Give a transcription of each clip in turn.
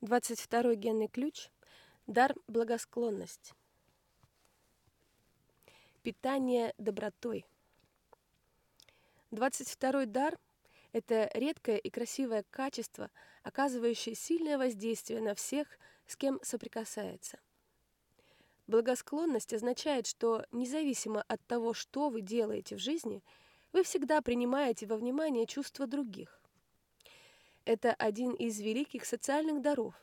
22 генный ключ – дар благосклонность. Питание добротой. 22 дар – это редкое и красивое качество, оказывающее сильное воздействие на всех, с кем соприкасается. Благосклонность означает, что независимо от того, что вы делаете в жизни, вы всегда принимаете во внимание чувства других. Это один из великих социальных даров.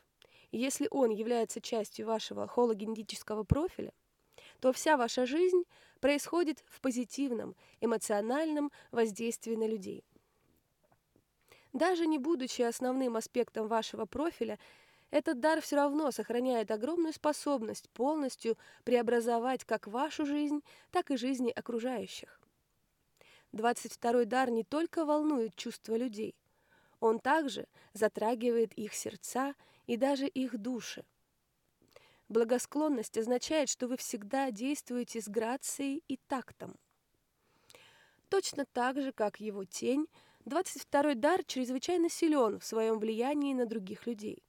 Если он является частью вашего хологенетического профиля, то вся ваша жизнь происходит в позитивном, эмоциональном воздействии на людей. Даже не будучи основным аспектом вашего профиля, этот дар все равно сохраняет огромную способность полностью преобразовать как вашу жизнь, так и жизни окружающих. 22-й дар не только волнует чувства людей – он также затрагивает их сердца и даже их души. Благосклонность означает, что вы всегда действуете с грацией и тактом. Точно так же, как его тень, 22-й дар чрезвычайно силен в своем влиянии на других людей.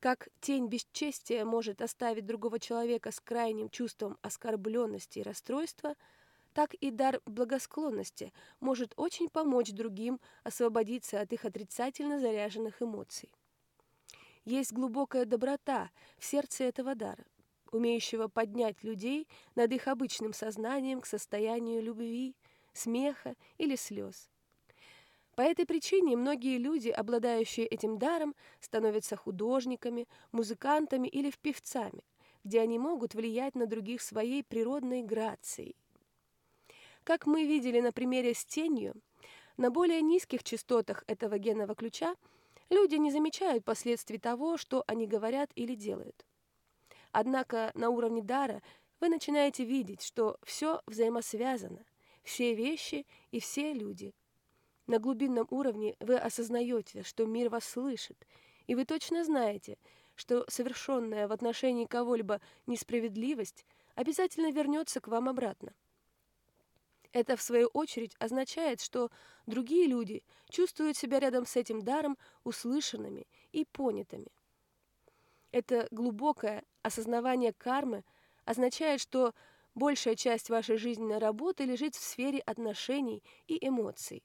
Как тень бесчестия может оставить другого человека с крайним чувством оскорбленности и расстройства – так и дар благосклонности может очень помочь другим освободиться от их отрицательно заряженных эмоций. Есть глубокая доброта в сердце этого дара, умеющего поднять людей над их обычным сознанием к состоянию любви, смеха или слез. По этой причине многие люди, обладающие этим даром, становятся художниками, музыкантами или певцами, где они могут влиять на других своей природной грацией. Как мы видели на примере с тенью, на более низких частотах этого генного ключа люди не замечают последствий того, что они говорят или делают. Однако на уровне дара вы начинаете видеть, что все взаимосвязано, все вещи и все люди. На глубинном уровне вы осознаете, что мир вас слышит, и вы точно знаете, что совершенная в отношении кого-либо несправедливость обязательно вернется к вам обратно. Это, в свою очередь, означает, что другие люди чувствуют себя рядом с этим даром услышанными и понятыми. Это глубокое осознавание кармы означает, что большая часть вашей жизненной работы лежит в сфере отношений и эмоций.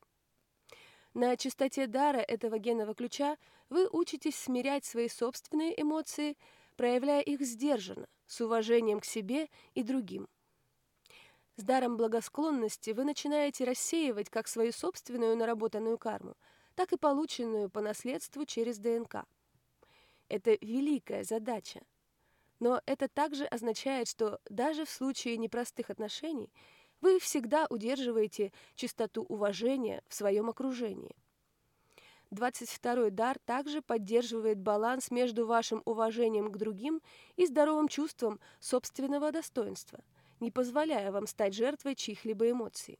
На чистоте дара этого генного ключа вы учитесь смирять свои собственные эмоции, проявляя их сдержанно, с уважением к себе и другим. С даром благосклонности вы начинаете рассеивать как свою собственную наработанную карму, так и полученную по наследству через ДНК. Это великая задача. Но это также означает, что даже в случае непростых отношений вы всегда удерживаете чистоту уважения в своем окружении. 22-й дар также поддерживает баланс между вашим уважением к другим и здоровым чувством собственного достоинства – не позволяя вам стать жертвой чьих-либо эмоций.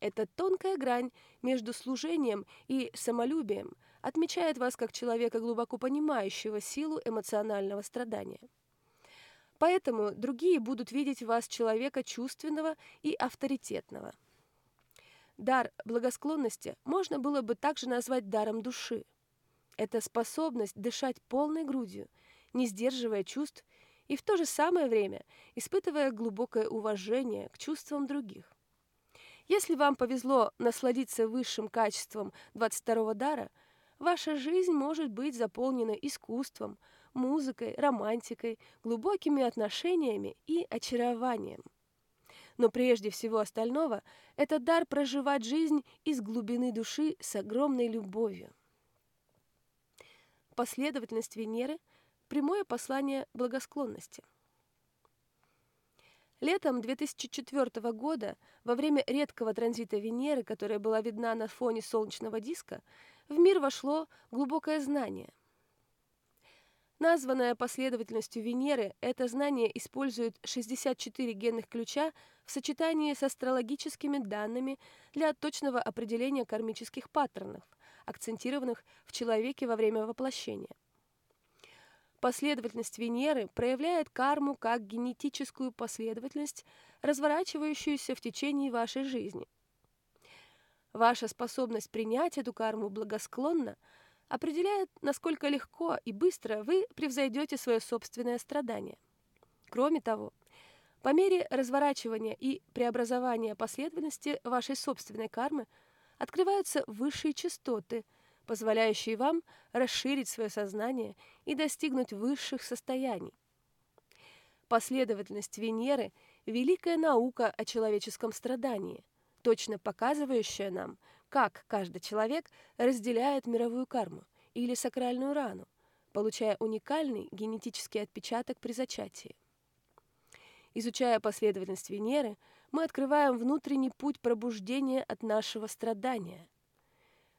Эта тонкая грань между служением и самолюбием отмечает вас как человека, глубоко понимающего силу эмоционального страдания. Поэтому другие будут видеть в вас человека чувственного и авторитетного. Дар благосклонности можно было бы также назвать даром души. Это способность дышать полной грудью, не сдерживая чувств и в то же самое время испытывая глубокое уважение к чувствам других. Если вам повезло насладиться высшим качеством 22-го дара, ваша жизнь может быть заполнена искусством, музыкой, романтикой, глубокими отношениями и очарованием. Но прежде всего остального, это дар проживать жизнь из глубины души с огромной любовью. Последовательность Венеры – Прямое послание благосклонности. Летом 2004 года, во время редкого транзита Венеры, которая была видна на фоне солнечного диска, в мир вошло глубокое знание. Названное последовательностью Венеры, это знание использует 64 генных ключа в сочетании с астрологическими данными для точного определения кармических паттернов, акцентированных в человеке во время воплощения. Последовательность Венеры проявляет карму как генетическую последовательность, разворачивающуюся в течение вашей жизни. Ваша способность принять эту карму благосклонно определяет, насколько легко и быстро вы превзойдете свое собственное страдание. Кроме того, по мере разворачивания и преобразования последовательности вашей собственной кармы открываются высшие частоты, позволяющие вам расширить свое сознание и достигнуть высших состояний. Последовательность Венеры – великая наука о человеческом страдании, точно показывающая нам, как каждый человек разделяет мировую карму или сакральную рану, получая уникальный генетический отпечаток при зачатии. Изучая последовательность Венеры, мы открываем внутренний путь пробуждения от нашего страдания.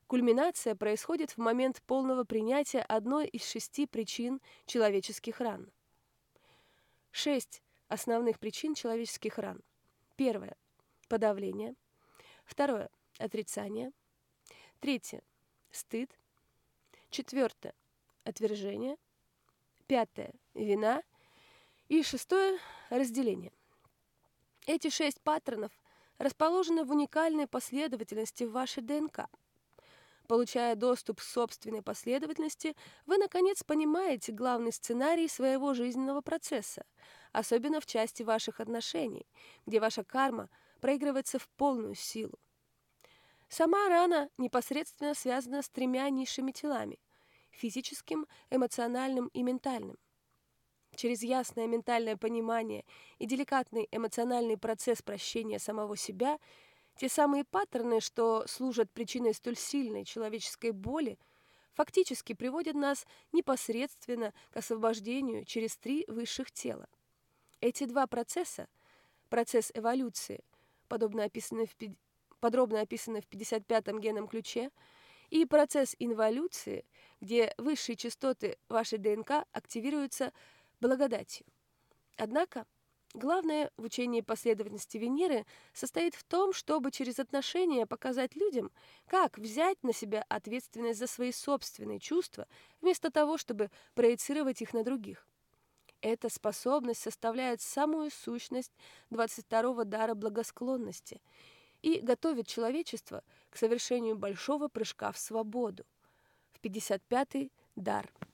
Кульминация происходит в момент полного принятия одной из шести причин человеческих ран. Шесть основных причин человеческих ран. Первое – подавление. Второе – отрицание. Третье – стыд. Четвертое – отвержение. Пятое – вина – и шестое – разделение. Эти шесть паттернов расположены в уникальной последовательности в вашей ДНК. Получая доступ к собственной последовательности, вы, наконец, понимаете главный сценарий своего жизненного процесса, особенно в части ваших отношений, где ваша карма проигрывается в полную силу. Сама рана непосредственно связана с тремя низшими телами – физическим, эмоциональным и ментальным. Через ясное ментальное понимание и деликатный эмоциональный процесс прощения самого себя, те самые паттерны, что служат причиной столь сильной человеческой боли, фактически приводят нас непосредственно к освобождению через три высших тела. Эти два процесса, процесс эволюции, подобно описанный в, подробно описанный в 55-м генном ключе, и процесс инволюции, где высшие частоты вашей ДНК активируются благодатью. Однако, главное в учении последовательности Венеры состоит в том, чтобы через отношения показать людям, как взять на себя ответственность за свои собственные чувства, вместо того, чтобы проецировать их на других. Эта способность составляет самую сущность 22-го дара благосклонности и готовит человечество к совершению большого прыжка в свободу. В 55-й дар –